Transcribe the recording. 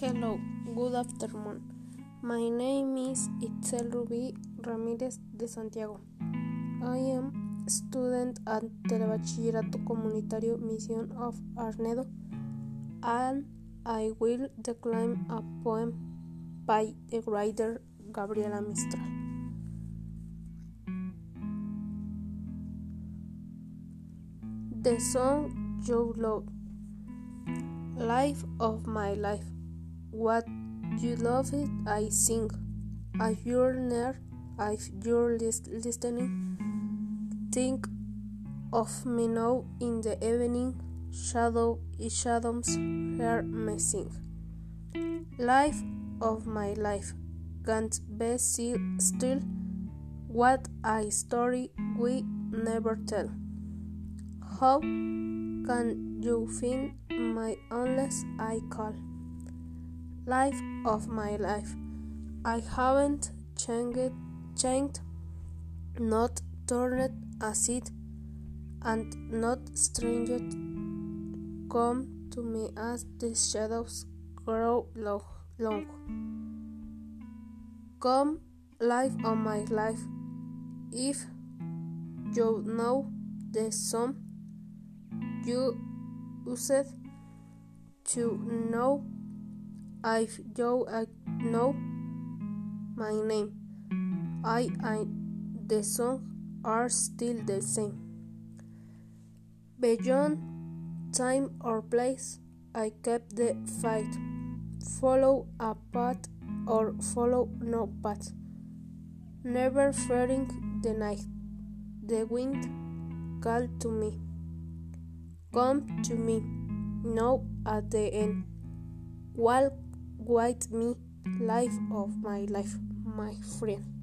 Hello, good afternoon. My name is Itzel Ruby Ramirez de Santiago. I am student at Telebachillerato Comunitario Mission of Arnedo and I will declaim a poem by the writer Gabriela Mistral. The song you love Life of my life. What you love it, I sing. If you're near, if you're listening, think of me now in the evening. Shadow is shadows me sing. Life of my life. Can't be still. What a story we never tell. How can you find my unless I call? Life of my life. I haven't changed, changed, not turned aside, and not stranged. Come to me as the shadows grow long. Come, life of my life, if you know the sum you used to know if you know my name. I and the song are still the same. Beyond time or place, I kept the fight. Follow a path or follow no path. Never fearing the night. The wind called to me. Come to me, now at the end. Walk with me, life of my life, my friend.